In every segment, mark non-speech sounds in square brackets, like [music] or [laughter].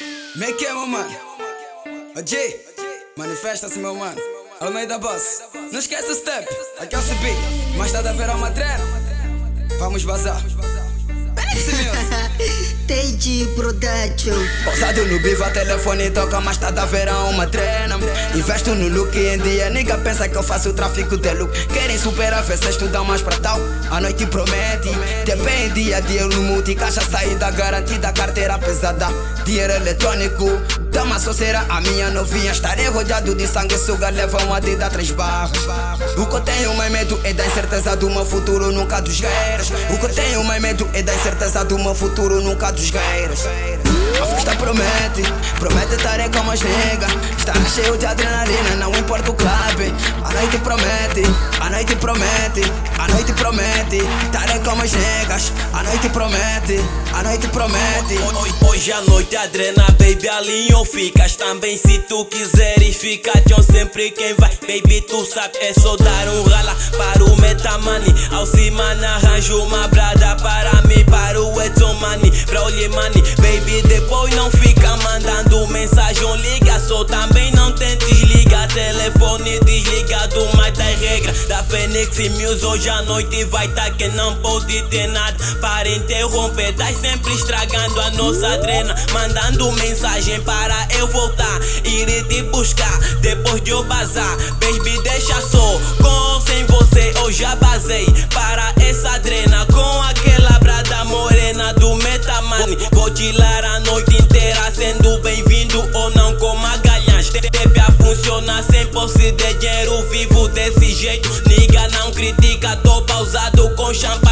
É que é, meu mano? G, manifesta-se, meu mano. Almeida Boss, não esquece o step. Aqui é o CP, mas tá a ver uma treina. Vamos vazar. [laughs] Teji Production. Pousado no biva, telefone toca, mas tá a ver uma treina. Investo no look em dia, nigga pensa que eu faço tráfico de look. Querem superar, fez estudar mais pra tal. A noite promete, TP dia, dia no multi, caixa saída garantida, carteira pesada, dinheiro eletrônico. Dama soceira, a minha novinha Estarei rodeado de sangue, suga leva uma dar três barras O que eu tenho mais medo é da incerteza do meu futuro, nunca dos guerreiros O que eu tenho mais medo é da incerteza do meu futuro, nunca dos guerreiros. A festa promete, promete com as nega. Estará cheio de adrenalina, não importa o clube. A noite promete, a noite promete, a noite promete. Estarei com as negas, a noite promete, a noite promete. Hoje à noite adrena, baby, alinho ficas também se tu quiseres ficar John sempre quem vai. Baby tu sabe é só dar um rala para o Metamani. Ao cima arranjo uma brada Telefone desligado mas tem regra. Da Fênix Music hoje à noite vai tá que não pode ter nada. Para interromper, tá sempre estragando a nossa drena Mandando mensagem para para eu voltar, ir te buscar. Depois de eu bazar. Baby, deixa só, com sem Deve a funcionar sem posse de dinheiro vivo desse jeito. Niga não critica, tô pausado com champanhe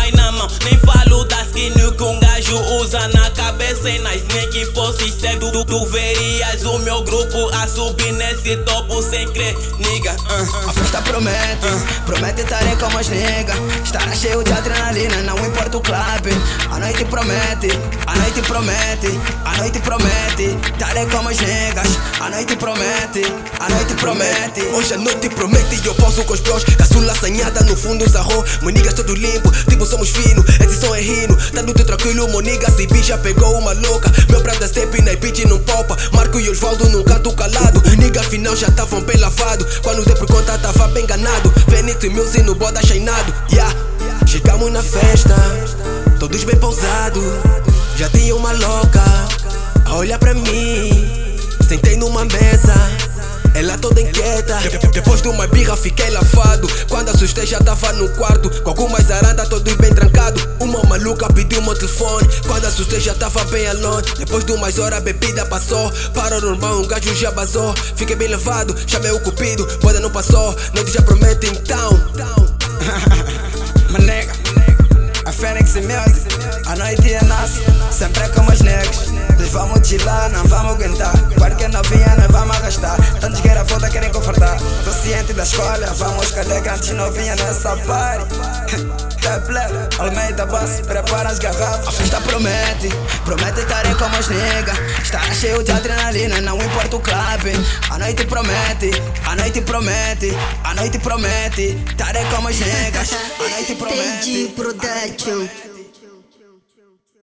usa na cabeça e nas nem que fosse cedo. Tu, tu verias o meu grupo a subir nesse topo sem crer, niga. Uh. A festa promete, uh. promete estarei com as nega. Estará cheio de adrenalina, não importa o clube. A noite promete, a noite promete, a noite promete. Estarei com as negas, a noite promete, a noite promete. Hoje a noite promete e eu posso com os bros. Caçula assanhada no fundo, sarro. Monigas todo limpo, tipo somos fino. Esse som é tá tranquilo, moniga. Se bicha pegou uma louca. Meu brother step na pitch não popa. Marco e Osvaldo num canto calado. Niga final já tavam bem lavado. Quando dei por conta tava bem enganado. Benito e Music no boda chainado. Yeah. Chegamos na festa, todos bem pousados. Já tinha uma louca a olhar pra mim. Sentei numa mesa. Ela toda inquieta. Depois de uma birra fiquei lavado Quando assustei já tava no quarto. Com algumas arandas todos bem trancado Uma maluca pediu meu telefone. Quando assustei já tava bem alone Depois de umas horas a bebida passou. Para normal um gajo já basou Fiquei bem levado, chamei o cupido Boda não passou, noite já promete então. [laughs] Manega A Fênix Music A noite é nossa. Sempre com as negas Nós vamos chilar, não vamos aguentar confortar Tô ciente da escolha Vamos cadê grandes novinha nessa party. [laughs] Teple, Almeida Boss, prepara as garrafas. A festa promete, promete estarem como as nega. Estará cheio de adrenalina, não importa o clube A noite promete, a noite promete, a noite promete Estarei como as negas, a noite promete. Production.